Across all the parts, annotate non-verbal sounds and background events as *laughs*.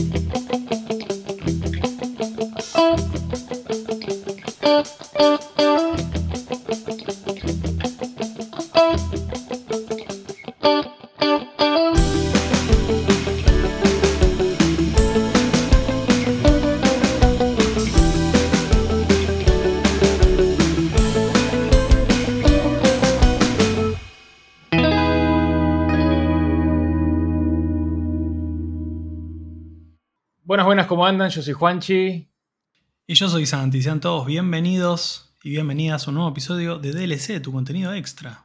Buenas, buenas, ¿cómo andan? Yo soy Juanchi. Y yo soy Santi. Sean todos bienvenidos y bienvenidas a un nuevo episodio de DLC, tu contenido extra.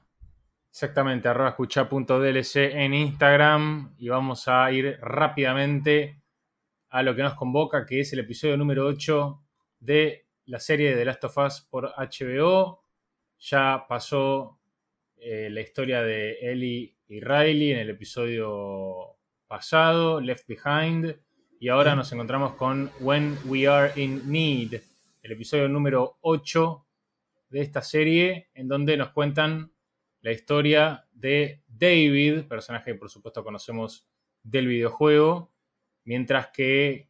Exactamente, arroba escucha.dlc en Instagram. Y vamos a ir rápidamente a lo que nos convoca, que es el episodio número 8 de la serie de The Last of Us por HBO. Ya pasó eh, la historia de Ellie y Riley en el episodio pasado, Left Behind. Y ahora nos encontramos con When We Are in Need, el episodio número 8 de esta serie, en donde nos cuentan la historia de David, personaje que por supuesto conocemos del videojuego, mientras que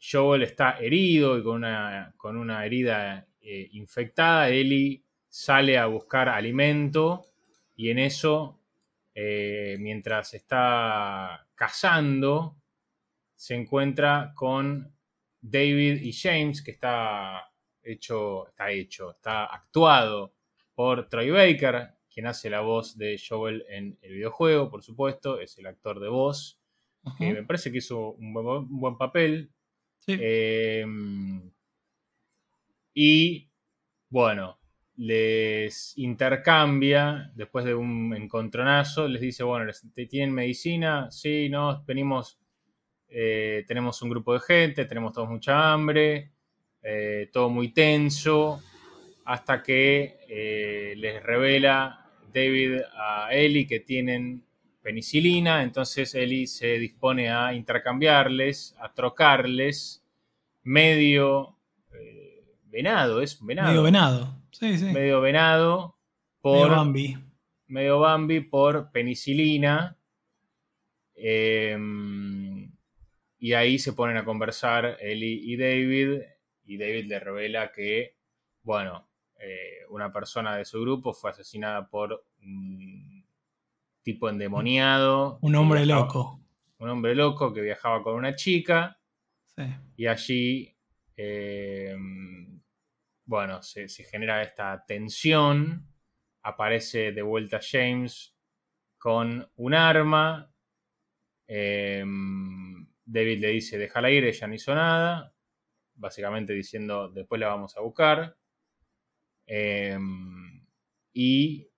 Joel está herido y con una, con una herida eh, infectada, Ellie sale a buscar alimento y en eso, eh, mientras está cazando, se encuentra con David y James, que está hecho, está hecho, está actuado por Troy Baker, quien hace la voz de Joel en el videojuego, por supuesto, es el actor de voz, que me parece que hizo un buen, un buen papel. Sí. Eh, y bueno, les intercambia después de un encontronazo, les dice, bueno, ¿les- ¿tienen medicina? Sí, no, venimos eh, tenemos un grupo de gente, tenemos todos mucha hambre, eh, todo muy tenso, hasta que eh, les revela David a Ellie que tienen penicilina, entonces Ellie se dispone a intercambiarles, a trocarles medio venado, es un venado. Medio venado. Sí, sí. Medio, Medio venado por Bambi. medio Bambi por penicilina. Eh, y ahí se ponen a conversar Ellie y David. Y David le revela que, bueno, eh, una persona de su grupo fue asesinada por un tipo endemoniado. Un hombre viajaba- loco. Un hombre loco que viajaba con una chica. Sí. Y allí, eh, bueno, se, se genera esta tensión. Aparece de vuelta James con un arma. Eh, David le dice, déjala ir, ella no hizo nada. Básicamente diciendo, después la vamos a buscar. Eh, y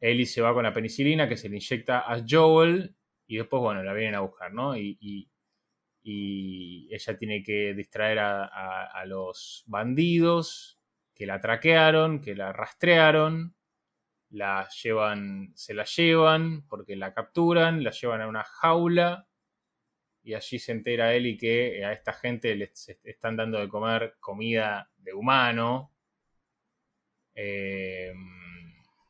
Ellie se va con la penicilina que se le inyecta a Joel. Y después, bueno, la vienen a buscar, ¿no? Y, y- y ella tiene que distraer a, a- a los bandidos que la traquearon, que la rastrearon, la llevan, se la llevan porque la capturan, la llevan a una jaula y allí se entera Eli que a esta gente les están dando de comer comida de humano. Eh,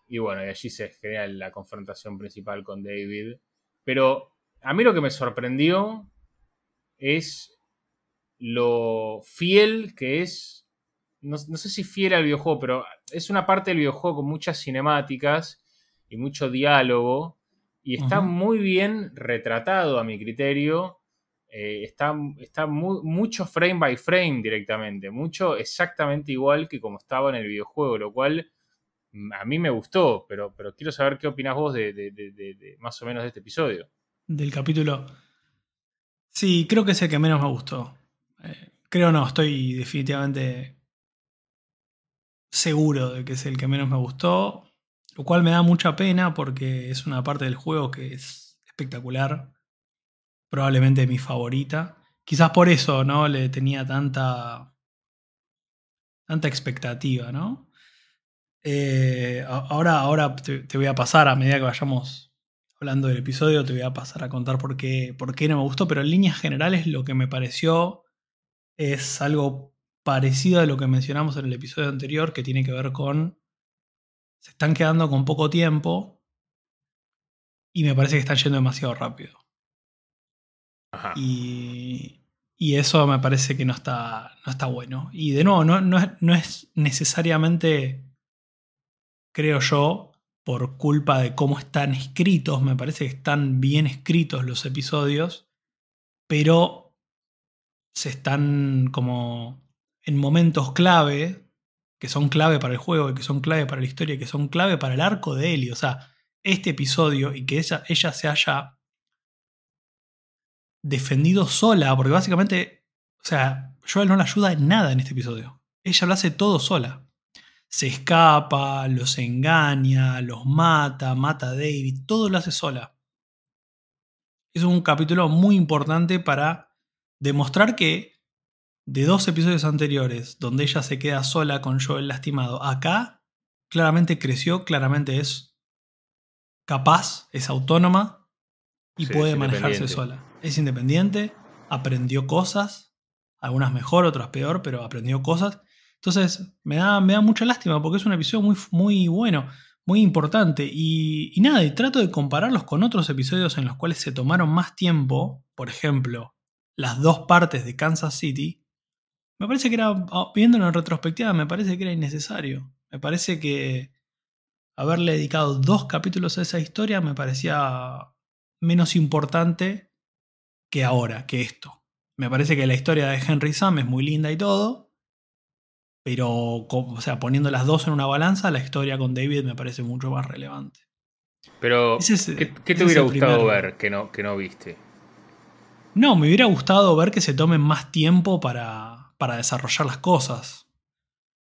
y bueno, y allí se genera la confrontación principal con David. Pero a mí lo que me sorprendió es lo fiel que es. No, no sé si fiel al videojuego, pero es una parte del videojuego con muchas cinemáticas y mucho diálogo. Y está muy bien retratado a mi criterio. Eh, está está mu- mucho frame by frame directamente. Mucho exactamente igual que como estaba en el videojuego. Lo cual mm, a mí me gustó. Pero, pero quiero saber qué opinas vos de más o menos de este episodio. Del capítulo. Sí, creo que es el que menos me gustó. Eh, creo no, estoy definitivamente seguro de que es el que menos me gustó. Lo cual me da mucha pena porque es una parte del juego que es espectacular. Probablemente mi favorita. Quizás por eso, ¿no? Le tenía tanta. tanta expectativa, ¿no? Eh, ahora, ahora te, te voy a pasar, a medida que vayamos hablando del episodio, te voy a pasar a contar por qué, por qué no me gustó, pero en líneas generales lo que me pareció es algo parecido a lo que mencionamos en el episodio anterior, que tiene que ver con. Se están quedando con poco tiempo y me parece que están yendo demasiado rápido. Y, Y eso me parece que no está, no está bueno. Y de nuevo, no, no, es, no es necesariamente, creo yo, por culpa de cómo están escritos. Me parece que están bien escritos los episodios. Pero se están como en momentos clave, que son clave para el juego, que son clave para la historia, que son clave para el arco de Ellie. O sea, este episodio y que ella, ella se haya defendido sola, porque básicamente, o sea, Joel no la ayuda en nada en este episodio. Ella lo hace todo sola. Se escapa, los engaña, los mata, mata a David, todo lo hace sola. Es un capítulo muy importante para demostrar que de dos episodios anteriores, donde ella se queda sola con Joel lastimado, acá claramente creció, claramente es capaz, es autónoma y Sí, puede manejarse sola. Es independiente, aprendió cosas, algunas mejor, otras peor, pero aprendió cosas. Entonces me da, me da mucha lástima porque es un episodio muy, muy bueno, muy importante. Y, y nada, y trato de compararlos con otros episodios en los cuales se tomaron más tiempo. Por ejemplo, las dos partes de Kansas City. Me parece que era, ah, viéndolo en retrospectiva, me parece que era innecesario. Me parece que haberle dedicado dos capítulos a esa historia me parecía menos importante que ahora, que esto. Me parece que la historia de Henry Sam es muy linda y todo, pero o sea, poniendo las dos en una balanza, la historia con David me parece mucho más relevante. Pero, Ese es- ¿qué, te hubiera gustado primer- ver que no, que no viste? No, me hubiera gustado ver que se tomen más tiempo para, para desarrollar las cosas.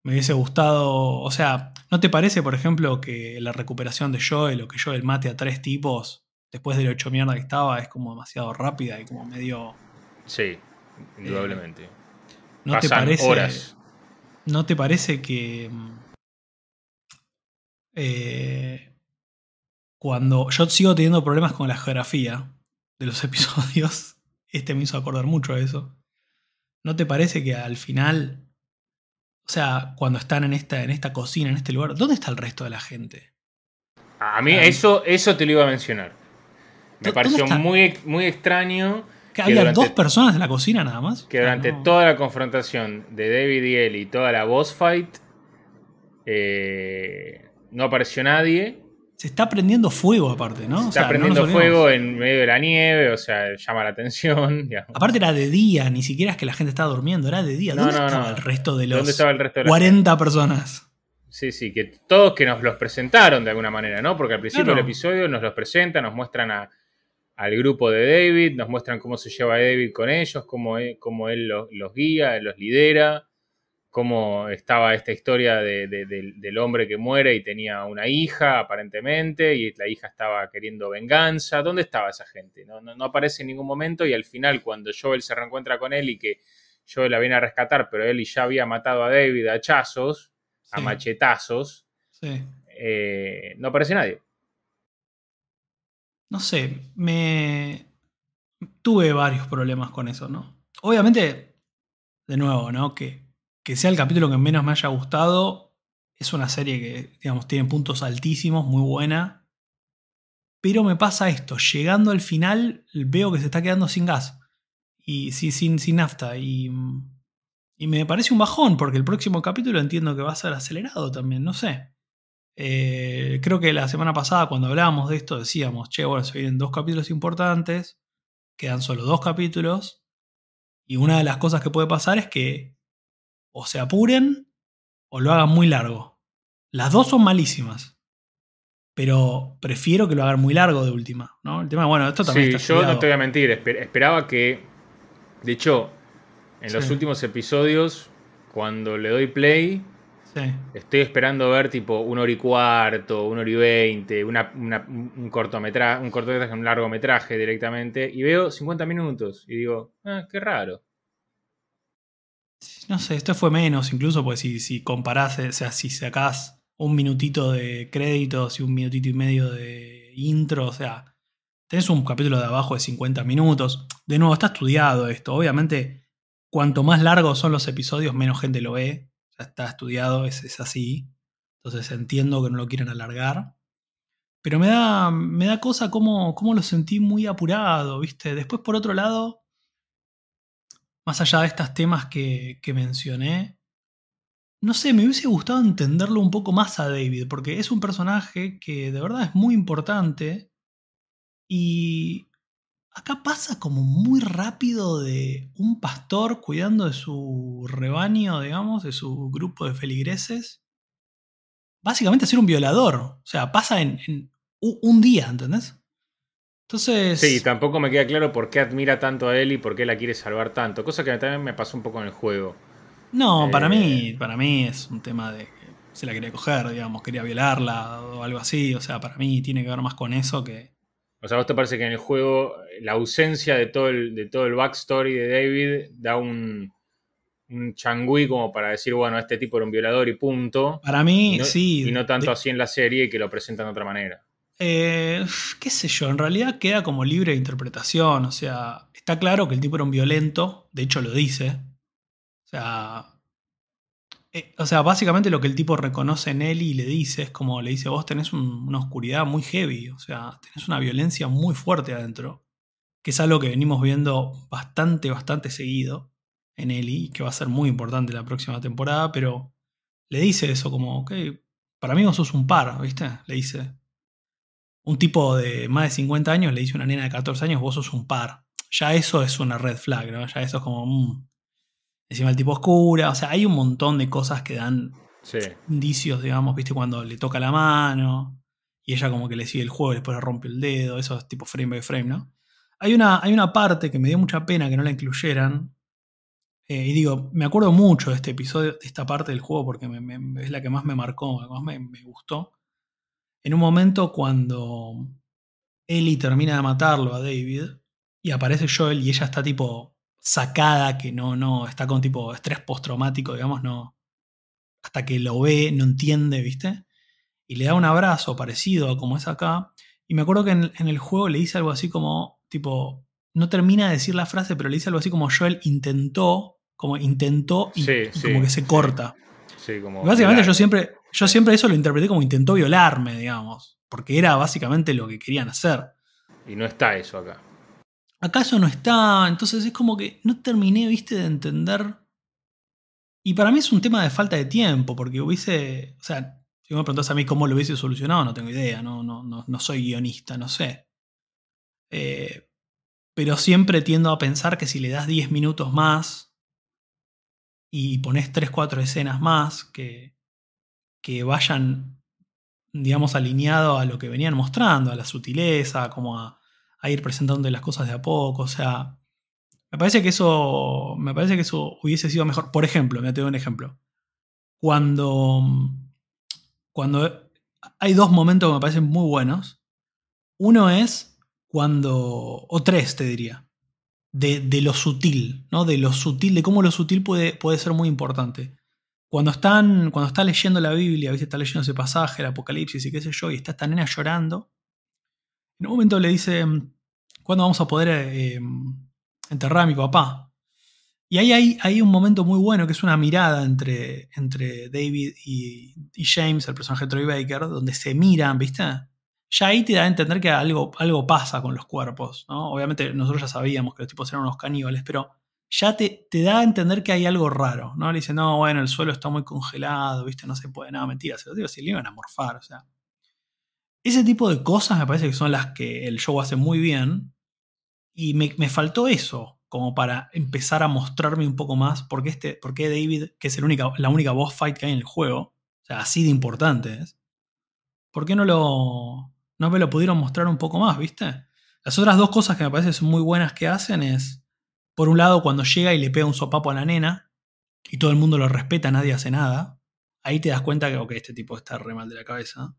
Me hubiese gustado, o sea, ¿no te parece, por ejemplo, que la recuperación de Joel o que Joel mate a tres tipos después de lo hecho mierda que estaba es como demasiado rápida y como medio... Sí, indudablemente. ¿No te Pasan parece, horas. ¿No te parece que... eh, cuando yo sigo teniendo problemas con la geografía de los *laughs* episodios, este me hizo acordar mucho a eso. ¿No te parece que al final, o sea, cuando están en esta, en esta cocina, en este lugar, ¿dónde está el resto de la gente? A mí eso, eso te lo iba a mencionar. Me ¿Dó- pareció está? muy, muy extraño ¿Que había durante- dos personas en la cocina nada más? que durante no- toda la confrontación de David y Ellie, toda la boss fight, eh, no apareció nadie. Se está prendiendo fuego aparte, ¿no? Se O está sea, prendiendo fuego en medio de la nieve, o sea, llama la atención. *laughs* digamos. Aparte era de día, ni siquiera es que la gente estaba durmiendo, era de día. ¿Dónde no, estaba no. el resto de los ¿Dónde estaba el resto de la 40 personas? Sí, sí, que todos que nos los presentaron de alguna manera, ¿no? Porque al principio del episodio nos los presentan, nos muestran a- al grupo de David, nos muestran cómo se lleva David con ellos, cómo él, cómo él los, los guía, los lidera, cómo estaba esta historia de- de- del- del hombre que muere y tenía una hija, aparentemente, y la hija estaba queriendo venganza. ¿Dónde estaba esa gente? No, no, no aparece en ningún momento y al final cuando Joel se reencuentra con él y que Joel la viene a rescatar, pero él ya había matado a David a hachazos, a Sí. machetazos, Sí. eh, no aparece nadie. No sé, me. Tuve varios problemas con eso, ¿no? Obviamente, de nuevo, ¿no? Que, que sea el capítulo que menos me haya gustado. Es una serie que, digamos, tiene puntos altísimos, muy buena. Pero me pasa esto, llegando al final veo que se está quedando sin gas. Y sin, sin nafta. Y, y me parece un bajón, porque el próximo capítulo entiendo que va a ser acelerado también, no sé. Eh, creo que la semana pasada cuando hablábamos de esto decíamos, che, bueno, se vienen dos capítulos importantes, quedan solo dos capítulos, y una de las cosas que puede pasar es que o se apuren o lo hagan muy largo. Las dos son malísimas, pero prefiero que lo hagan muy largo de última, ¿no? El tema, bueno, esto también Sí, está yo no te voy a mentir, esper- esperaba que, de hecho, en los últimos episodios, cuando le doy play, Sí. estoy esperando ver tipo una hora y cuarto, una hora y veinte, una, una- un cortometraje, un cortometraje, un largometraje directamente, y veo 50 minutos y digo, ah, qué raro. No sé, esto fue menos, incluso, porque si, si comparás, o sea, si sacás un minutito de créditos y un minutito y medio de intro, o sea, tenés un capítulo de abajo de 50 minutos. De nuevo, está estudiado esto. Obviamente, cuanto más largos son los episodios, menos gente lo ve. Ya está estudiado, es, es así. Entonces entiendo que no lo quieren alargar. Pero me da, me da cosa cómo, cómo lo sentí muy apurado, ¿viste? Después, por otro lado, más allá de estos temas que, que mencioné, no sé, me hubiese gustado entenderlo un poco más a David, porque es un personaje que de verdad es muy importante y acá pasa como muy rápido de un pastor cuidando de su rebaño, digamos, de su grupo de feligreses, básicamente a ser un violador. O sea, pasa en, en un día, ¿entendés? Entonces. Sí, tampoco me queda claro por qué admira tanto a él y por qué la quiere salvar tanto. Cosa que también me pasó un poco en el juego. No, para mí, eh, para mí es un tema de que se la quería coger, digamos, quería violarla o algo así. O sea, para mí tiene que ver más con eso que. O sea, ¿vos te parece que en el juego la ausencia de todo el, de todo el backstory de David da un, un changüí como para decir, bueno, este tipo era un violador y punto? Para mí, sí. Y no tanto así en la serie que lo presentan de otra manera. Eh, qué sé yo, en realidad queda como libre de interpretación. O sea, está claro que el tipo era un violento, de hecho lo dice. O sea, eh, o sea, básicamente lo que el tipo reconoce en él y le dice es como le dice, vos tenés una oscuridad muy heavy, o sea, tenés una violencia muy fuerte adentro, que es algo que venimos viendo bastante, bastante seguido en Eli, que va a ser muy importante la próxima temporada, pero le dice eso como, ok, para mí vos sos un par, ¿viste? Le dice. Un tipo de más de 50 años le dice a una nena de 14 años, vos sos un par. Ya eso es una red flag, ¿no? Ya eso es como... Mm, encima el tipo oscura, o sea, hay un montón de cosas que dan indicios, digamos, viste, cuando le toca la mano y ella como que le sigue el juego y después le rompe el dedo, eso es tipo frame by frame, ¿no? Hay una, hay una parte que me dio mucha pena que no la incluyeran. Eh, y digo, me acuerdo mucho de este episodio, de esta parte del juego, porque es la que más me marcó, la que más me, me gustó. En un momento cuando Ellie termina de matarlo a David y aparece Joel y ella está tipo sacada, que no, no, está con tipo estrés postraumático, digamos, no. Hasta que lo ve, no entiende, ¿viste? Y le da un abrazo parecido a como es acá. Y me acuerdo que en, el juego le dice algo así como, tipo, no termina de decir la frase, pero le dice algo así como Joel intentó, como intentó y, como que se corta. Sí, como básicamente yo siempre, yo siempre eso lo interpreté como intentó violarme, digamos, porque era básicamente lo que querían hacer. Y no está eso acá. ¿Acaso no está? Entonces es como que no terminé, viste, de entender. Y para mí es un tema de falta de tiempo, porque hubiese. O sea, si me preguntas a mí cómo lo hubiese solucionado, no tengo idea, no, no, no, soy guionista, no sé. Eh, pero siempre tiendo a pensar que si le das 10 minutos más y pones 3-4 escenas más que, que vayan, digamos, alineado a lo que venían mostrando, a la sutileza, como a, a ir presentando las cosas de a poco. O sea, me parece que eso, me parece que eso hubiese sido mejor. Por ejemplo, me doy un ejemplo. Cuando, cuando hay dos momentos que me parecen muy buenos. Uno es cuando, o tres te diría, de, lo sutil, ¿no? De lo sutil, de cómo lo sutil puede, puede ser muy importante. Cuando están, cuando está leyendo la Biblia, ¿viste? está leyendo ese pasaje, el Apocalipsis y qué sé yo, y está esta nena llorando, en un momento le dice, ¿cuándo vamos a poder eh, enterrar a mi papá? Y ahí hay, un momento muy bueno que es una mirada entre, entre David y, James, el personaje Troy Baker, donde se miran, ¿viste? Ya ahí te da a entender que algo, algo pasa con los cuerpos, ¿no? Obviamente nosotros ya sabíamos que los tipos eran unos caníbales, pero ya te, te, da a entender que hay algo raro, ¿no? Le dice, no, bueno, el suelo está muy congelado, ¿viste? No se puede, nada, mentira, se lo digo, si le iban a morfar, o sea. Ese tipo de cosas me parece que son las que el show hace muy bien. Y me, faltó eso, como para empezar a mostrarme un poco más por qué, este, por David, que es única, la única boss fight que hay en el juego, o sea, así de importante es, ¿por qué no, lo, no me lo pudieron mostrar un poco más, viste? Las otras dos cosas que me parecen muy buenas que hacen es, por un lado, cuando llega y le pega un sopapo a la nena, y todo el mundo lo respeta, nadie hace nada, ahí te das cuenta que, ok, este tipo está re mal de la cabeza.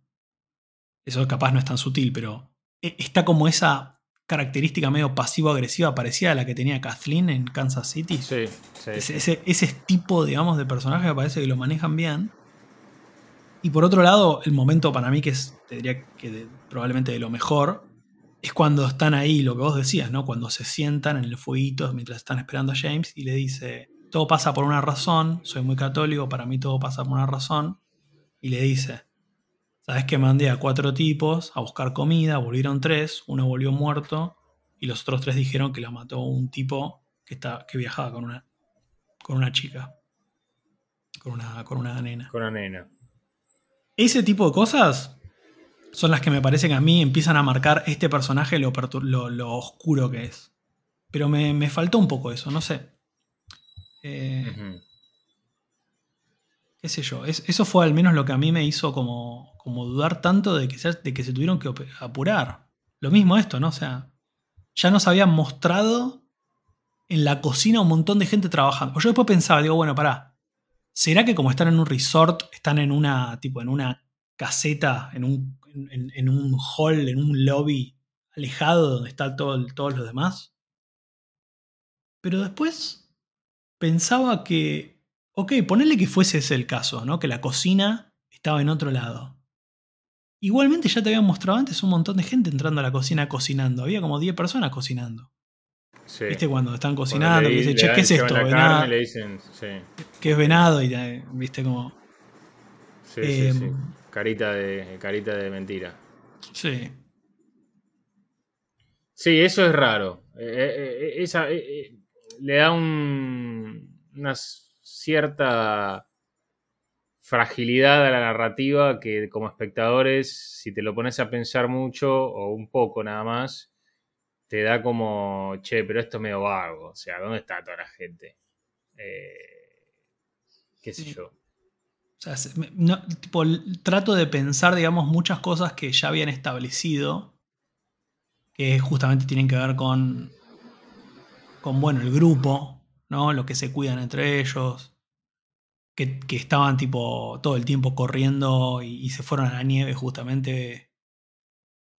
Eso capaz no es tan sutil, pero e, está como esa característica medio pasivo-agresiva parecida a la que tenía Kathleen en Kansas City. Sí, sí. Ese, ese, tipo, digamos, de personaje me parece que lo manejan bien. Y por otro lado, el momento para mí que es, te diría que probablemente de lo mejor, es cuando están ahí, lo que vos decías, ¿no? Cuando se sientan en el fueguito mientras están esperando a James y le dice, todo pasa por una razón, soy muy católico, para mí todo pasa por una razón. Y le dice, Sabes que mandé a cuatro tipos a buscar comida, volvieron tres, uno volvió muerto y los otros tres dijeron que la mató un tipo que, está, que viajaba con una, con una chica. Con una, con una nena. Con una nena. Ese tipo de cosas son las que me parece que a mí empiezan a marcar este personaje lo, lo, oscuro que es. Pero me, faltó un poco eso, no sé. Eh, qué sé yo. eso fue al menos lo que a mí me hizo como, como dudar tanto de que, se, tuvieron que apurar. Lo mismo esto, ¿no? O sea, ya nos habían mostrado en la cocina un montón de gente trabajando. Yo después pensaba, digo, bueno, pará. ¿Será que como están en un resort, están en una, tipo, en una caseta, en un, en, un hall, en un lobby alejado donde están todo, todos los demás? Pero después pensaba que, ok, ponele que fuese ese el caso, ¿no? Que la cocina estaba en otro lado. Igualmente ya te habían mostrado antes un montón de gente entrando a la cocina cocinando. Había como 10 personas cocinando. ¿Viste cuando están cocinando? Le, dicen, che, ¿qué es esto? Venado. Le dicen, sí. ¿Qué es venado? Y viste como. Sí, sí, sí. Em, carita de, carita de mentira. Sí. Sí, eso es raro. Eh, eh, eh, esa, le da un, una cierta fragilidad a la narrativa que como espectadores, si te lo pones a pensar mucho o un poco nada más, te da como, che, pero esto es medio vago. O sea, ¿dónde está toda la gente? Eh, ¿Qué sé yo? O sea, tipo, trato de pensar, digamos, muchas cosas que ya habían establecido, que justamente tienen que ver con, con bueno, el grupo, ¿no? Lo que se cuidan entre ellos, que, estaban tipo todo el tiempo corriendo y, se fueron a la nieve justamente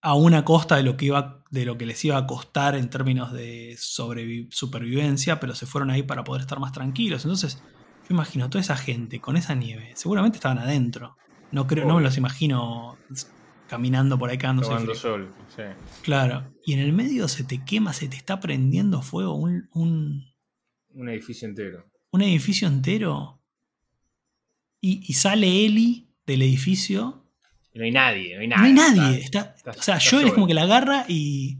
a una costa de lo que iba de lo que les iba a costar en términos de supervivencia, pero se fueron ahí para poder estar más tranquilos. Entonces, yo imagino toda esa gente con esa nieve, seguramente estaban adentro. No creo, no me los imagino caminando por ahí cagándose sol, sí. Claro. Y en el medio se te quema, se te está prendiendo fuego un, un, un edificio entero. Un edificio entero. Y, sale Eli del edificio. Y no hay nadie, no hay nadie. No hay nadie. Está, o sea, Joel es como que la agarra y.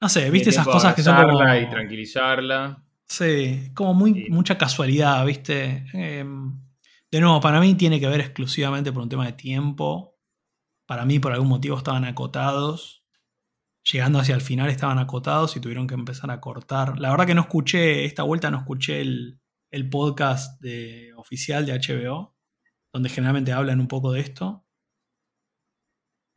No sé, viste esas cosas que son como. y tranquilizarla. Sí, como muy, mucha casualidad, viste. Em, de nuevo, para mí tiene que ver exclusivamente por un tema de tiempo. Para mí, por algún motivo, estaban acotados. Llegando hacia el final, estaban acotados y tuvieron que empezar a cortar. La verdad que no escuché, esta vuelta no escuché el, el podcast de, oficial de HBO, donde generalmente hablan un poco de esto.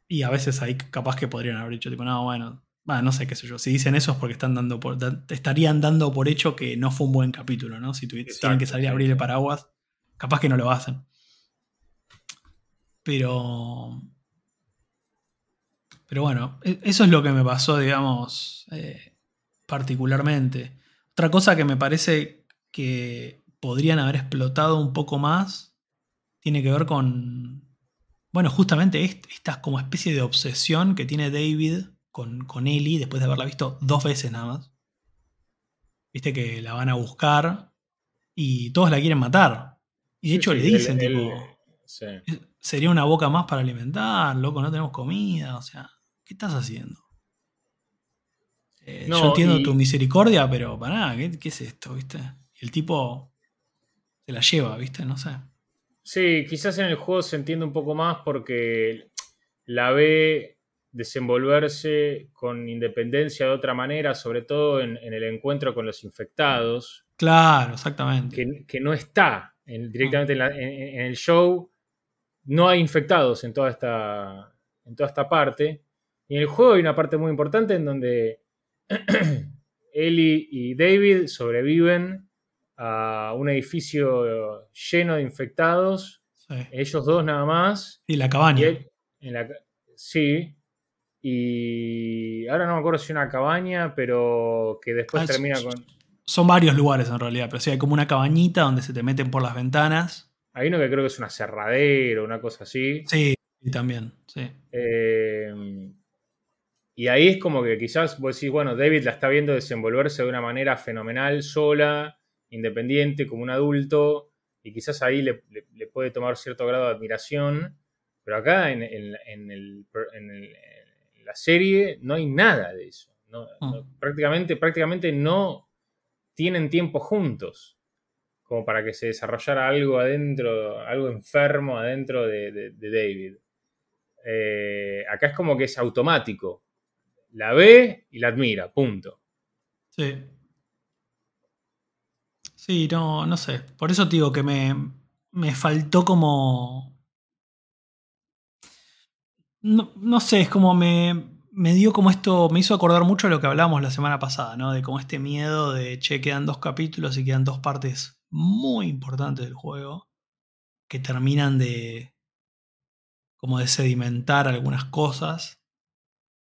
Y a veces ahí capaz que podrían haber dicho, tipo, no, bueno, no sé qué sé yo. Si dicen eso es porque están dando por, estarían dando por hecho que no fue un buen capítulo, ¿no? Si tienen que salir a abrir el paraguas, capaz que no lo hacen. Pero. Pero bueno, e, eso es lo que me pasó, digamos, eh, particularmente. Otra cosa que me parece que podrían haber explotado un poco más tiene que ver con, bueno, justamente esta como especie de obsesión que tiene David con, con Ellie después de haberla visto dos veces nada más. Viste que la van a buscar y todos la quieren matar. Y de hecho le dicen, tipo, sería una boca más para alimentar, loco, no tenemos comida, o sea, ¿qué estás haciendo? Eh, yo entiendo tu misericordia, pero para ¿qué, ¿qué, es esto, viste? El tipo se la lleva, ¿viste? No sé. Sí, quizás en el juego se entiende un poco más porque la ve desenvolverse con independencia de otra manera, sobre todo en, el encuentro con los infectados. Claro, exactamente. Que, no está directamente en, el show. No hay infectados en toda, esta, en toda esta parte. Y en el juego hay una parte muy importante en donde *clears throat* Ellie y David sobreviven a un edificio lleno de infectados. Ellos dos nada más. Y la cabaña. sí. Y ahora no me acuerdo si una cabaña, pero que después ah, termina con... Son varios lugares en realidad, pero sí hay como una cabañita donde se te meten por las ventanas. Hay uno que creo que es una cerradera, una cosa así. Sí, y también, sí. Eh, y ahí es como que quizás vos decís, bueno, David la está viendo desenvolverse de una manera fenomenal, sola, independiente, como un adulto, y quizás ahí le, puede tomar cierto grado de admiración, pero acá en, la serie no hay nada de eso. Ah. prácticamente, prácticamente no, tienen tiempo juntos, como para que se desarrollara algo adentro, algo enfermo adentro de, David. Eh, acá es como que es automático. La ve y la admira, punto. Sí. Sí, no, no sé. Por eso digo que me, me faltó como. No, no sé, es como me, me dio como esto, me hizo acordar mucho de lo que hablábamos la semana pasada, ¿no? De como este miedo de, che, quedan dos capítulos y quedan dos partes muy importantes del juego que terminan de, como de sedimentar algunas cosas.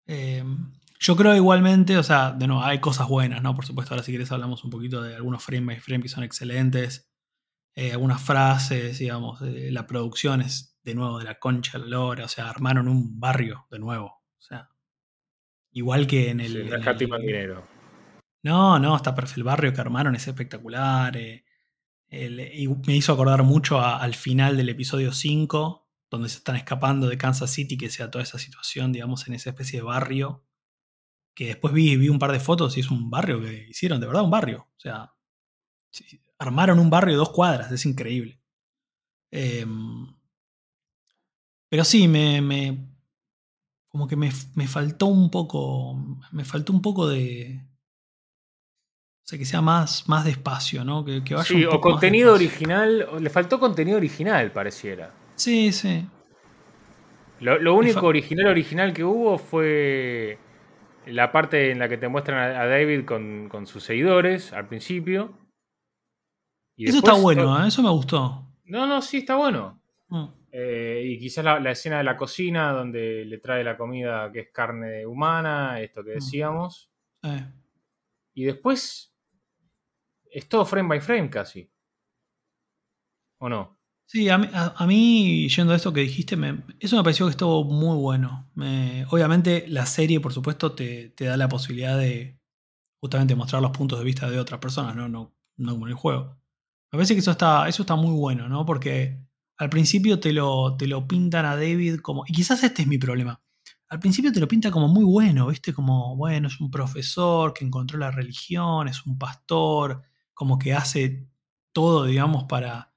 Eh, yo creo igualmente, o sea, de nuevo, hay cosas buenas, ¿no? Por supuesto, ahora si quieres hablamos un poquito de algunos frame by frame que son excelentes. Eh, algunas frases, digamos, la producción es de nuevo de la concha de la lora, o sea, armaron un barrio de nuevo. O sea, Igual que en el. no dinero. No, no, está perfecto. El barrio que armaron es espectacular. Eh, y me hizo acordar mucho al final del episodio 5, donde se están escapando de Kansas City, que sea toda esa situación, digamos, en esa especie de barrio. Que después vi, vi un par de fotos y es un barrio que hicieron, de verdad, un barrio. O sea, armaron un barrio de dos cuadras, es increíble. Em, pero sí, me, como que me, faltó un poco, me faltó un poco de, o sea, que sea más, más despacio, ¿no? Que, vaya sí, o contenido original, le faltó contenido original, pareciera. Sí, sí. Lo, único original original que hubo fue la parte en la que te muestran a, David con, sus seguidores al principio. eso está bueno, ¿eh? eso me gustó. No, no, sí, está bueno. Mm. Eh, y quizás la, escena de la cocina donde le trae la comida que es carne humana, esto que mm. decíamos. Y después es todo frame by frame casi. ¿O no? Sí, a mí, yendo a esto que dijiste, eso me pareció que estuvo muy bueno. obviamente la serie, por supuesto, te, da la posibilidad de justamente mostrar los puntos de vista de otras personas, no, no, no como en el juego. Me parece que eso está, eso está muy bueno, ¿no? Porque al principio te lo, te lo pintan a David como. Y quizás este es mi problema. Al principio te lo pinta como muy bueno, ¿viste? Como, bueno, es un profesor que encontró la religión, es un pastor, como que hace todo, digamos, para,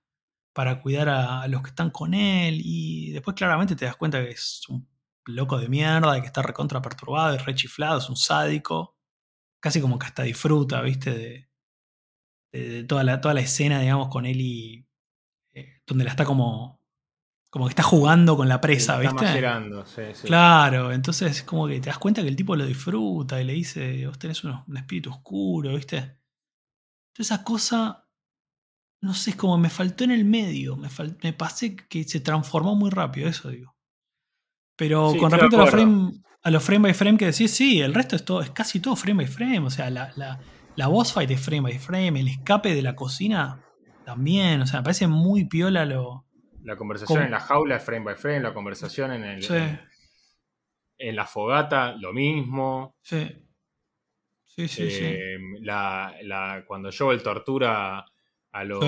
para cuidar a, los que están con él. Y después claramente te das cuenta que es un loco de mierda, que está recontra perturbado, es rechiflado, es un sádico. Casi como que hasta disfruta, ¿viste? De, toda, la, toda la escena, digamos, con él y, donde la está como. Como que está jugando con la presa, ¿viste? sí, sí. Claro, entonces como que te das cuenta que el tipo lo disfruta y le dice, vos tenés un, espíritu oscuro, ¿viste? Entonces esa cosa, no sé, es como me faltó en el medio, me, me pasé que se transformó muy rápido, eso digo. Pero con respecto a los, frame, a los frame by frame que decís, sí, el resto es, todo, es casi todo frame by frame, o sea, la, la, la boss fight es frame by frame, el escape de la cocina también, o sea, me parece muy piola lo. La conversación en la jaula es frame by frame, la conversación en el. En, la fogata, lo mismo. Sí. Sí, sí, sí. Eh, la, la, cuando Joel tortura a los.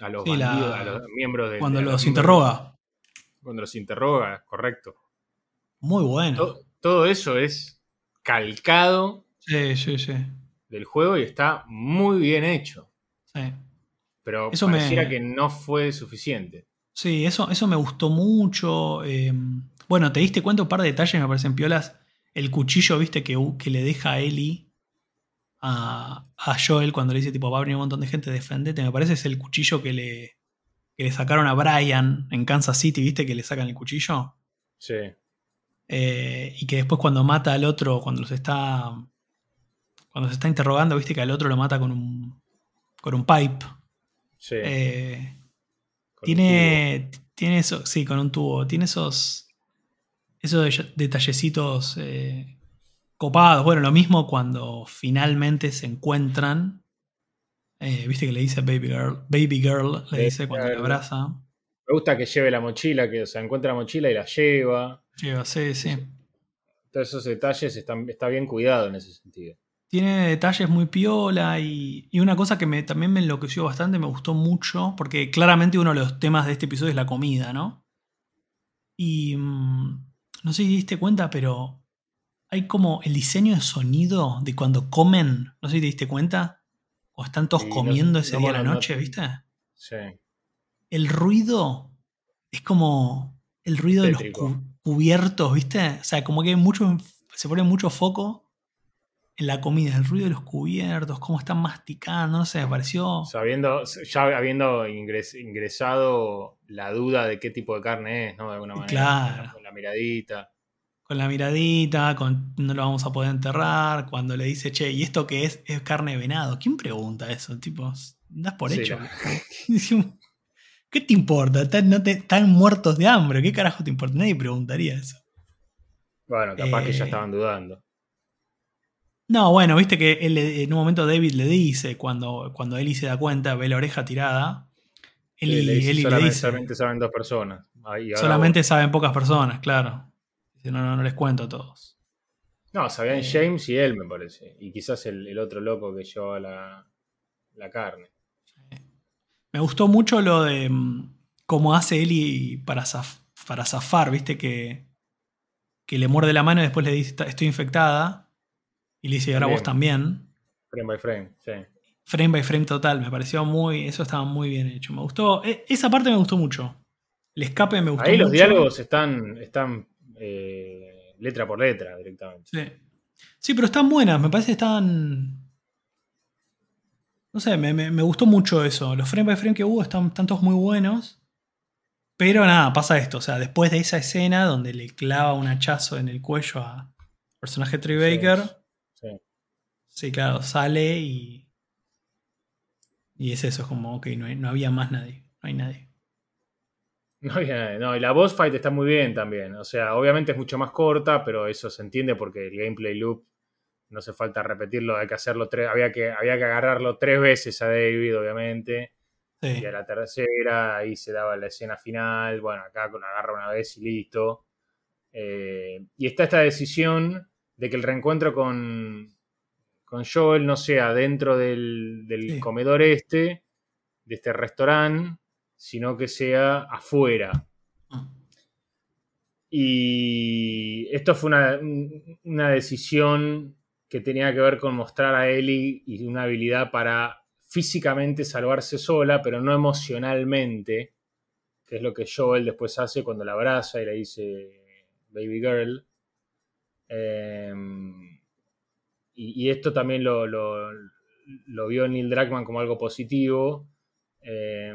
A los, bandidos, a los miembros de. Cuando los, interroga. Cuando los interroga, correcto. Muy bueno. todo eso es calcado. Sí, sí, sí. Del juego y está muy bien hecho. Pero eso pareciera que no fue suficiente. Sí, eso, eso me gustó mucho. Em, bueno, te diste cuenta un par de detalles, me parecen piolas. El cuchillo, viste, que, que le deja a Ellie a, Joel cuando le dice, tipo, va a venir un montón de gente, defendete. Me parece es el cuchillo que le, que le sacaron a Brian en Kansas City, viste, que le sacan el cuchillo. Sí. Eh, y que después cuando mata al otro, cuando se está. Cuando se está interrogando, viste que al otro lo mata con un, con un pipe. Sí. Eh, tiene, tiene eso, sí, con un tubo. Tiene esos, esos detallecitos eh, copados. Bueno, lo mismo cuando finalmente se encuentran. Eh, viste que le dice baby girl, baby girl, le dice cuando le abraza. Me gusta que lleve la mochila, que o sea, encuentra la mochila y la lleva. Lleva, sí, sí. Todos esos detalles están, está bien cuidado en ese sentido. Tiene detalles muy piola y, una cosa que me, también me enloqueció bastante, me gustó mucho, porque claramente uno de los temas de este episodio es la comida, ¿no? Y mm, no sé si diste cuenta, pero hay como el diseño de sonido de cuando comen, no sé si te diste cuenta, o están todos Sí, comiendo ese día a la noche, ¿viste? Sí. El ruido es como el ruido de los cubiertos, ¿viste? O sea, como que mucho, se pone mucho foco en la comida, el ruido de los cubiertos, cómo están masticando, no sé, me pareció... Sabiendo, ya habiendo ingres- ingresado la duda de qué tipo de carne es, ¿no? De alguna manera. Claro. Con la miradita. Con la miradita, con no lo vamos a poder enterrar, cuando le dice, che, ¿y esto qué es? Es carne de venado. ¿Quién pregunta eso? Tipo, das por Sí, hecho. *laughs* ¿Qué te importa? Están, no te- están muertos de hambre. ¿Qué carajo te importa? Nadie preguntaría eso. Bueno, capaz que ya Eh, estaban dudando. No, bueno, viste que él en un momento David le dice, cuando, cuando Ellie se da cuenta, ve la oreja tirada, Ellie, Sí, le dice, le solamente, dice, solamente saben dos personas. Ahí, solamente saben pocas personas, claro. No, no, no les cuento a todos. No, sabían eh, James y él, me parece. Y quizás el, el otro loco que llevaba la, la carne. Me gustó mucho lo de mm, cómo hace Ellie para, zaf- para zafar, viste que, que le muerde la mano y después le dice, "Está- estoy infectada. Y le dice, y ahora vos también. Frame by frame, sí. Frame by frame total, me pareció muy, eso estaba muy bien hecho. Me gustó, e- esa parte me gustó mucho. El escape me gustó Ahí los mucho. diálogos están, están eh, letra por letra directamente. Sí. Sí, pero están buenas, me parece que están... No sé, me, me- me gustó mucho eso. Los frame by frame que hubo están, están todos muy buenos. Pero nada, pasa esto. O sea, después de esa escena donde le clava un hachazo en el cuello a personaje Trey Baker, Sí. sí, claro, sale y. Y es eso, es como, ok, no, hay- no había más nadie. No hay nadie. *laughs* No, nadie. no, y la boss fight está muy bien también. O sea, obviamente es mucho más corta, pero eso se entiende porque el gameplay loop no hace falta repetirlo, hay que hacerlo tres, había que, había que agarrarlo tres veces a David, obviamente. Sí. Y a la tercera, ahí se daba la escena final. Bueno, acá con agarra una vez y listo. Eh, y está esta decisión de que el reencuentro con, con Joel no sea dentro del, del Sí. comedor este, de este restaurante, sino que sea afuera. Mm. Y esto fue una, un- una decisión que tenía que ver con mostrar a Ellie y una habilidad para físicamente salvarse sola, pero no emocionalmente, que es lo que Joel después hace cuando la abraza y le dice baby girl. Eh, y, y esto también lo, lo- lo vio Neil Druckmann como algo positivo. Eh,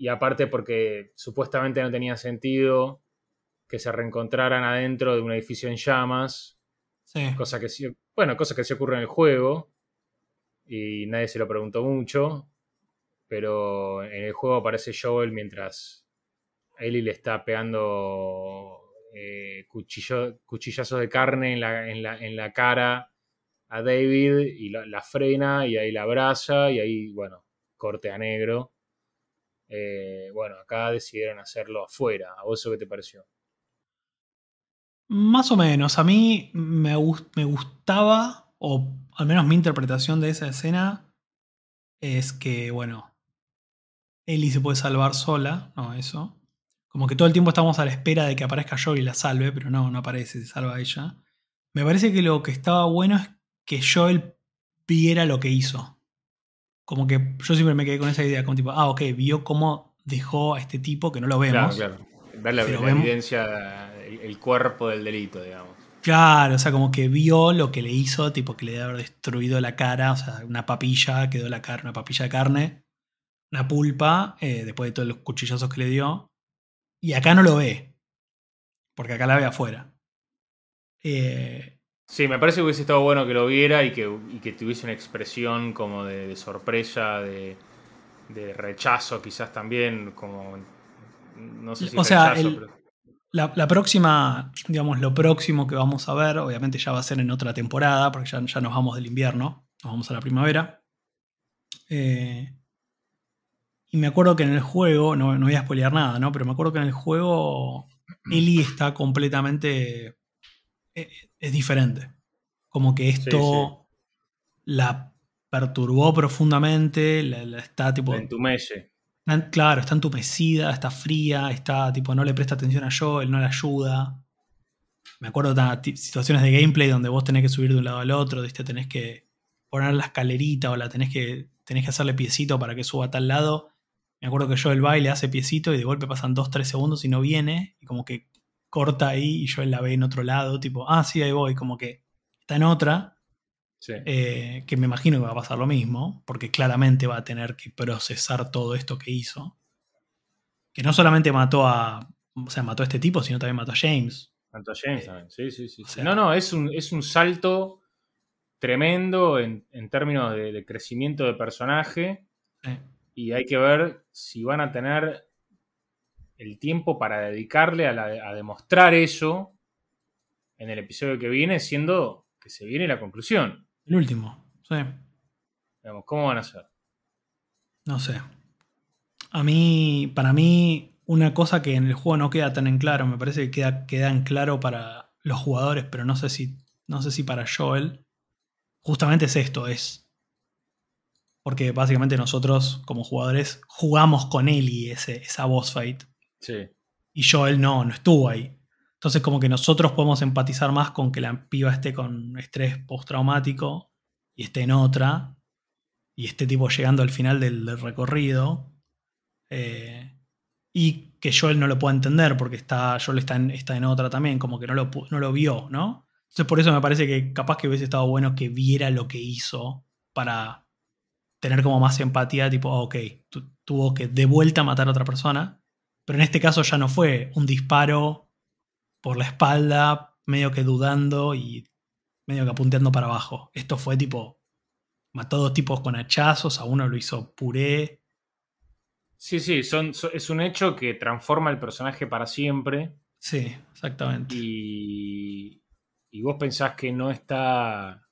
y aparte porque supuestamente no tenía sentido que se reencontraran adentro de un edificio en llamas, Sí. cosa que sí, bueno, cosa que sí ocurre en el juego y nadie se lo preguntó mucho, pero en el juego aparece Joel mientras Ellie le está pegando eh, cuchillo- cuchillazos de carne en la, en la- en la cara a David y la, la frena y ahí la abraza y ahí, bueno, corte a negro. Eh, bueno, acá decidieron hacerlo afuera. ¿A vos eso qué te pareció? Más o menos. A mí me, me gustaba, o al menos mi interpretación de esa escena, es que, bueno, Ellie se puede salvar sola, no eso. Como que todo el tiempo estamos a la espera de que aparezca Joel y la salve, pero no, no aparece, se salva ella. Me parece que lo que estaba bueno es que Joel viera lo que hizo. Como que yo siempre me quedé con esa idea, como tipo, ah, ok, vio cómo dejó a este tipo que no lo vemos. Claro, claro. Ver la, Pero la vemos- evidencia, el, el cuerpo del delito, digamos. Claro, o sea, como que vio lo que le hizo, tipo que le debe haber destruido la cara, o sea, una papilla, quedó la cara, una papilla de carne, una pulpa, eh, después de todos los cuchillazos que le dio. Y acá no lo ve, porque acá la ve afuera. Eh, Sí, me parece que hubiese estado bueno que lo viera y que, y que tuviese una expresión como de, de sorpresa, de, de rechazo quizás también, como... No sé si O sea, rechazo, el- pero- la, la próxima, digamos, lo próximo que vamos a ver, obviamente ya va a ser en otra temporada, porque ya, ya nos vamos del invierno, nos vamos a la primavera. Eh, y me acuerdo que en el juego, no, no voy a spoilear nada, ¿no? Pero me acuerdo que en el juego Ellie está completamente. eh, Es diferente. Como que esto la perturbó profundamente, la, la está tipo. la entumece. Está- Claro, está entumecida, está fría, está tipo, no le presta atención a Joel, no le ayuda. me acuerdo de situaciones de gameplay donde vos tenés que subir de un lado al otro, ¿viste? tenés que poner la escalerita o la tenés que, tenés que hacerle piecito para que suba a tal lado. Me acuerdo que yo el baile hace piecito y de golpe pasan 2-3 segundos y no viene, y como que corta ahí y yo la ve en otro lado, tipo, ah, sí, ahí voy, como que está en otra. Eh, que me imagino que va a pasar lo mismo, porque claramente va a tener que procesar todo esto que hizo. Que no solamente mató a. O sea, mató a este tipo, sino también mató a James. Mató a James eh, también, sí, sí, sí. no, no, es un, es un salto tremendo en, términos de, crecimiento de personaje. Y hay que ver si van a tener el tiempo para dedicarle a, demostrar eso en el episodio que viene, siendo que se viene la conclusión. El último, sí. ¿cómo van a ser? No sé. A mí, para mí, una cosa que en el juego no queda tan en claro, me parece que queda, queda en claro para los jugadores, pero no sé si, no sé si para Joel, justamente es esto, es porque básicamente nosotros como jugadores jugamos con él y ese, esa boss fight. Y Joel no, no estuvo ahí. Entonces como que nosotros podemos empatizar más con que la piba esté con estrés postraumático y esté en otra y esté tipo llegando al final del, recorrido. Eh, y que Joel no lo pueda entender porque está, Joel está en, otra también, como que no lo, vio, ¿no? Entonces por eso me parece que capaz que hubiese estado bueno que viera lo que hizo para tener como más empatía, tipo, ok, tuvo que de vuelta matar a otra persona pero en este caso ya no fue un disparo por la espalda, medio que dudando y medio que apunteando para abajo. Esto fue tipo, mató dos tipos con hachazos, a uno lo hizo puré. Sí, sí, son, es un hecho que transforma el personaje para siempre. Sí, exactamente. Y, y vos pensás que no está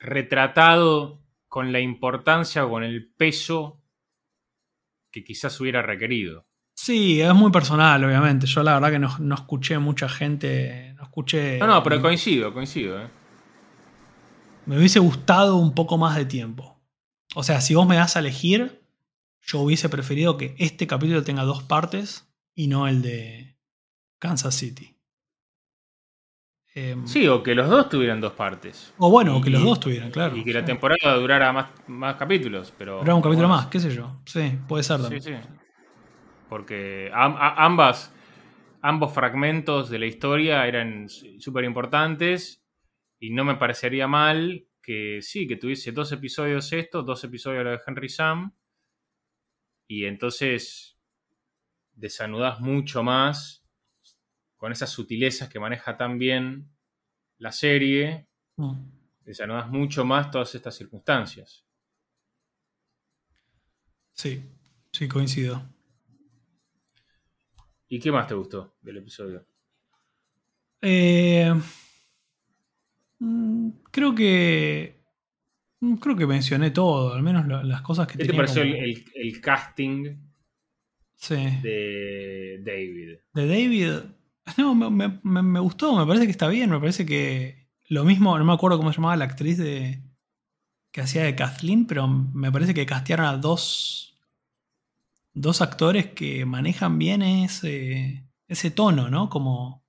retratado con la importancia o con el peso que quizás hubiera requerido. Sí, es muy personal, obviamente. Yo la verdad que no, escuché mucha gente. No escuché. No, no, pero coincido, coincido. ¿eh? Me hubiese gustado un poco más de tiempo. O sea, si vos me das a elegir, yo hubiese preferido que este capítulo tenga dos partes y no el de Kansas City. Em, sí, o que los dos tuvieran dos partes. O bueno, o que los dos tuvieran, claro. Y que la temporada durara más, más capítulos. Pero, Durara un capítulo más, qué sé yo. Sí, puede ser también. Sí, sí. Porque ambas, ambos fragmentos de la historia eran súper importantes y no me parecería mal que sí, que tuviese dos episodios esto, dos episodios lo de Henry Sam y entonces desanudas mucho más con esas sutilezas que maneja tan bien la serie, mm. desanudas mucho más todas estas circunstancias. Sí, sí, coincido. ¿Y qué más te gustó del episodio? Eh, mm, creo que. Mm, creo que mencioné todo, al menos las cosas que ¿Qué te pareció el, casting sí. de David? De David, no, me, gustó, me parece que está bien, me parece que lo mismo, no me acuerdo cómo se llamaba la actriz de que hacía de Kathleen, pero me parece que castearon a dos, dos actores que manejan bien ese, ese tono, ¿no? Como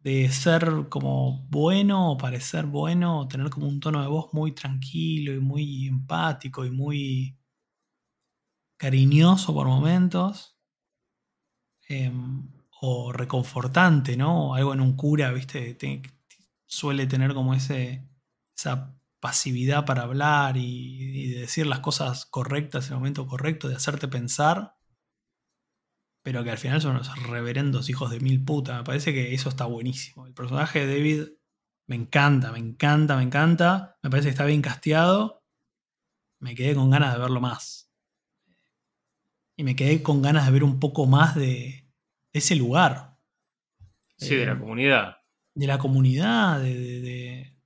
de ser como bueno o parecer bueno, tener como un tono de voz muy tranquilo y muy empático y muy cariñoso por momentos. Em, o reconfortante, ¿no? Algo en un cura, ¿viste? suele tener como ese, esa pasividad para hablar y, decir las cosas correctas en el momento correcto, de hacerte pensar, pero que al final son unos reverendos hijos de mil puta. Me parece que eso está buenísimo. El personaje de David me encanta, me encanta, me encanta. Me parece que está bien casteado. Me quedé con ganas de verlo más. Y me quedé con ganas de ver un poco más de, ese lugar. Sí, de la eh, comunidad. De la comunidad, de.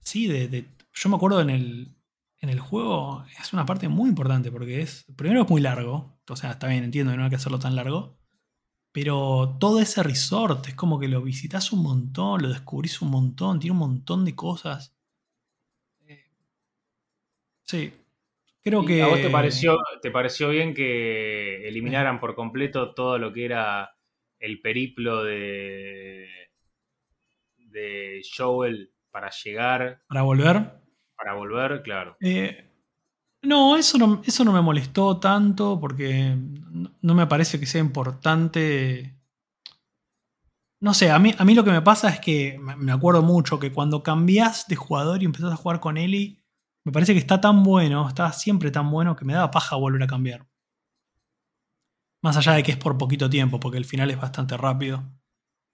sí, de, Yo me acuerdo en el, en el juego, es una parte muy importante porque es. Primero es muy largo, o sea, está bien, entiendo que no hay que hacerlo tan largo. Pero todo ese resort es como que lo visitas un montón, lo descubrís un montón, tiene un montón de cosas. Eh, sí, Creo que... te pareció, te pareció bien que eliminaran por completo todo lo que era el periplo de, de Joel para llegar. Para volver. Para volver, claro. Eh, no, eso no, eso no me molestó tanto porque no me parece que sea importante. No sé, a mí, a mí lo que me pasa es que me acuerdo mucho que cuando cambias de jugador y empezás a jugar con Eli, me parece que está tan bueno, está siempre tan bueno que me da paja volver a cambiar. Más allá de que es por poquito tiempo, porque el final es bastante rápido.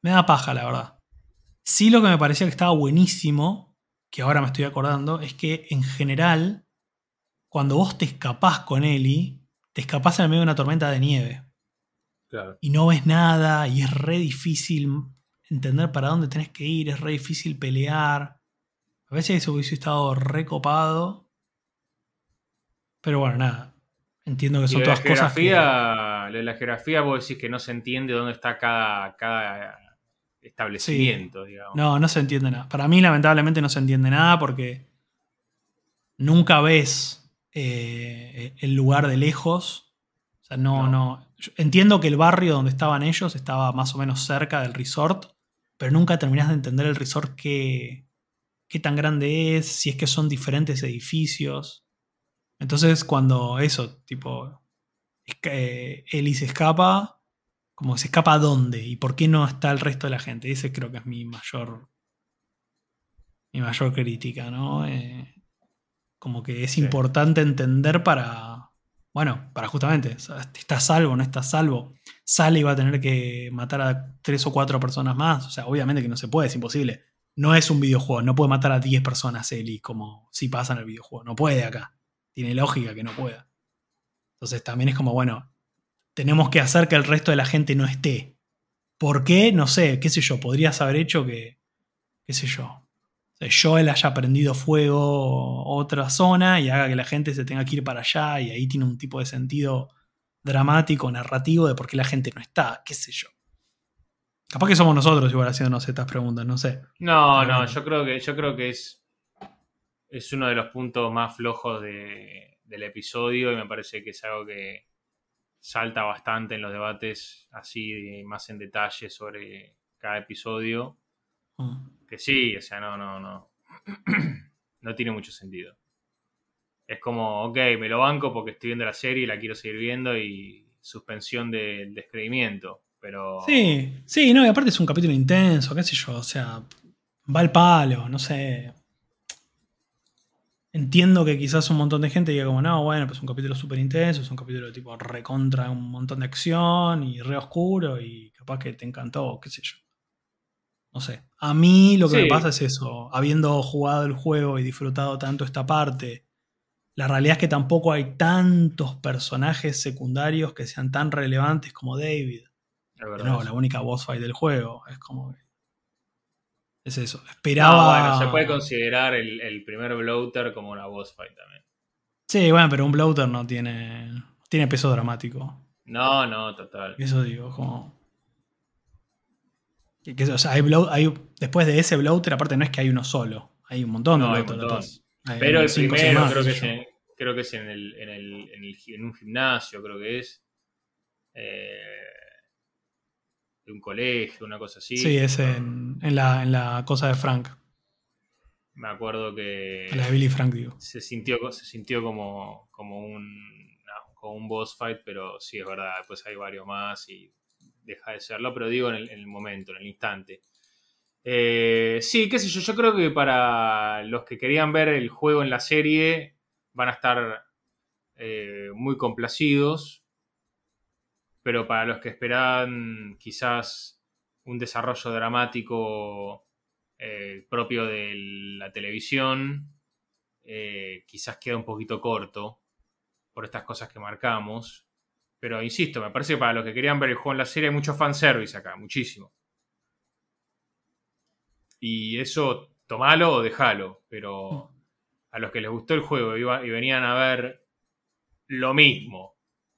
Me da paja, la verdad. Sí lo que me parecía que estaba buenísimo, que ahora me estoy acordando, es que en general, cuando vos te escapás con Eli, te escapás en el medio de una tormenta de nieve. Claro. Y no ves nada, y es re difícil entender para dónde tenés que ir, es re difícil pelear. A veces eso hubiese estado recopado. Pero bueno, nada. Entiendo que son todas cosas. Que... La geografía, vos decís que no se entiende dónde está cada, cada establecimiento, digamos. No, no se entiende nada. Para mí, lamentablemente, no se entiende nada porque nunca ves eh, el lugar de lejos. O sea, no, no. Entiendo que el barrio donde estaban ellos estaba más o menos cerca del resort, pero nunca terminás de entender el resort qué, qué tan grande es, si es que son diferentes edificios. Entonces, cuando eso, tipo, eh, Eli se escapa, como se escapa a dónde y por qué no está el resto de la gente. Ese creo que es mi mayor, mi mayor crítica, ¿no? Eh, como que es importante entender para, bueno, para justamente, está salvo, no está salvo. Sale y va a tener que matar a tres o cuatro personas más. O sea, obviamente que no se puede, es imposible no es un videojuego, no puede matar a 10 personas Eli como si pasa en el videojuego. No puede acá. Tiene lógica que no pueda. Entonces también es como, bueno, tenemos que hacer que el resto de la gente no esté. ¿Por qué? No sé, qué sé yo, podrías haber hecho que, qué sé yo, Joel haya prendido fuego otra zona y haga que la gente se tenga que ir para allá y ahí tiene un tipo de sentido dramático, narrativo de por qué la gente no está, qué sé yo. Capaz que somos nosotros igual haciéndonos estas preguntas, no sé. No, no, yo creo que, yo creo que es, es uno de los puntos más flojos del episodio y me parece que es algo que salta bastante en los debates así más en detalle sobre cada episodio. Mm. Que sí, o sea, no, no, no. *clears throat* no tiene mucho sentido. Es como, ok, me lo banco porque estoy viendo la serie y la quiero seguir viendo y suspensión del descreimiento pero... Sí, sí, no, y aparte es un capítulo intenso, qué sé yo, o sea, va al palo, no sé. Entiendo que quizás un montón de gente diga como, no, bueno, pues es un capítulo súper intenso, es un capítulo tipo recontra un montón de acción y re oscuro y capaz que te encantó, qué sé yo. No sé. A mí lo que me pasa es eso, habiendo jugado el juego y disfrutado tanto esta parte, la realidad es que tampoco hay tantos personajes secundarios que sean tan relevantes como David no, la única boss fight del juego. Es como Es eso. Esperaba. bueno, se puede considerar el, primer bloater como una boss fight también. Sí, bueno, pero un bloater no tiene. Tiene peso dramático. No, no, total. Eso digo, como. o sea, hay, después de ese bloater, aparte no es que hay uno solo. Hay un montón de bloaters. Pero el primero creo, que es en, creo que es en, el, en, el, en, un gimnasio, creo que es. Eh, de un colegio, una cosa así. Sí, es en, la, en la cosa de Frank. Me acuerdo que. La de Billy Frank, digo. Se sintió, se sintió como, como, un, como un boss fight, pero sí, es verdad. Después hay varios más y deja de serlo, pero digo en el, momento, en el instante. Eh, sí, qué sé yo, yo creo que para los que querían ver el juego en la serie van a estar eh, muy complacidos pero para los que esperaban quizás un desarrollo dramático eh, propio de la televisión, eh, quizás queda un poquito corto por estas cosas que marcamos. Pero insisto, me parece que para los que querían ver el juego en la serie hay mucho fanservice acá, muchísimo. Y eso, tomalo o déjalo. Pero a los que les gustó el juego y venían a ver lo mismo,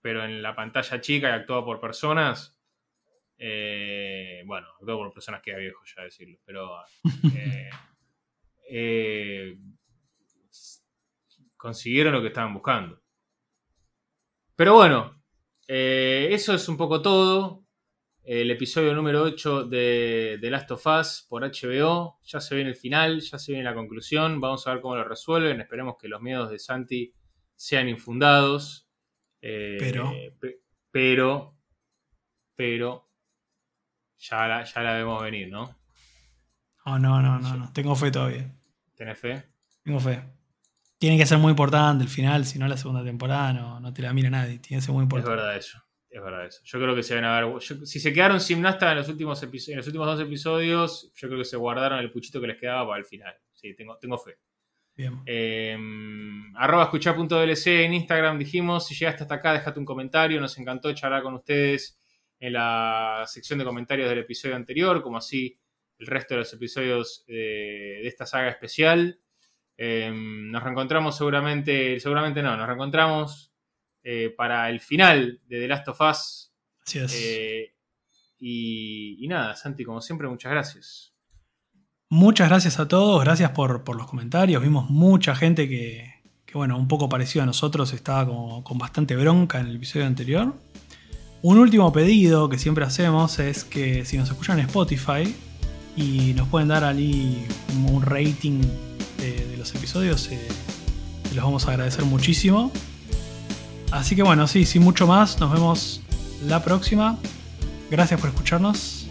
pero en la pantalla chica y actuado por personas, eh, bueno, actuado por personas que era viejo ya decirlo, pero eh, *laughs* eh, consiguieron lo que estaban buscando. Pero bueno, eso es un poco todo. el episodio número 8 de The Last of Us por HBO. Ya se viene el final, ya se viene la conclusión. Vamos a ver cómo lo resuelven. Esperemos que los miedos de Santi sean infundados. Eh, Pero. pe- Pero. Pero. Ya la, ya la vemos venir, ¿no? Oh, no, no, no, no. Tengo fe todavía. ¿Tenés fe? Tengo fe. Tiene que ser muy importante el final, si no la segunda temporada no, no te la mira nadie. Tiene que ser muy Es importante. verdad eso. Es verdad eso. Yo creo que se van a ver. yo- si se quedaron sin Nasta en los últimos en los últimos dos episodios, yo creo que se guardaron el puchito que les quedaba para el final. Sí, tengo, tengo fe. Bien. Eh, arroba escuchar.dlc en Instagram dijimos, si llegaste hasta acá, déjate un comentario, nos encantó charlar con ustedes en la sección de comentarios del episodio anterior, como así el resto de los episodios eh, de esta saga especial. Eh, nos reencontramos seguramente, seguramente no, nos reencontramos eh, para el final de The Last of Us. Así es. Eh, y, y nada, Santi, como siempre, muchas gracias. Muchas gracias a todos, gracias por, los comentarios. Vimos mucha gente que, bueno, un poco parecido a nosotros, estaba con bastante bronca en el episodio anterior. Un último pedido que siempre hacemos es que si nos escuchan en Spotify y nos pueden dar ahí un, rating de, los episodios, eh, los vamos a agradecer muchísimo. Así que bueno, sí, sin mucho más, nos vemos la próxima. Gracias por escucharnos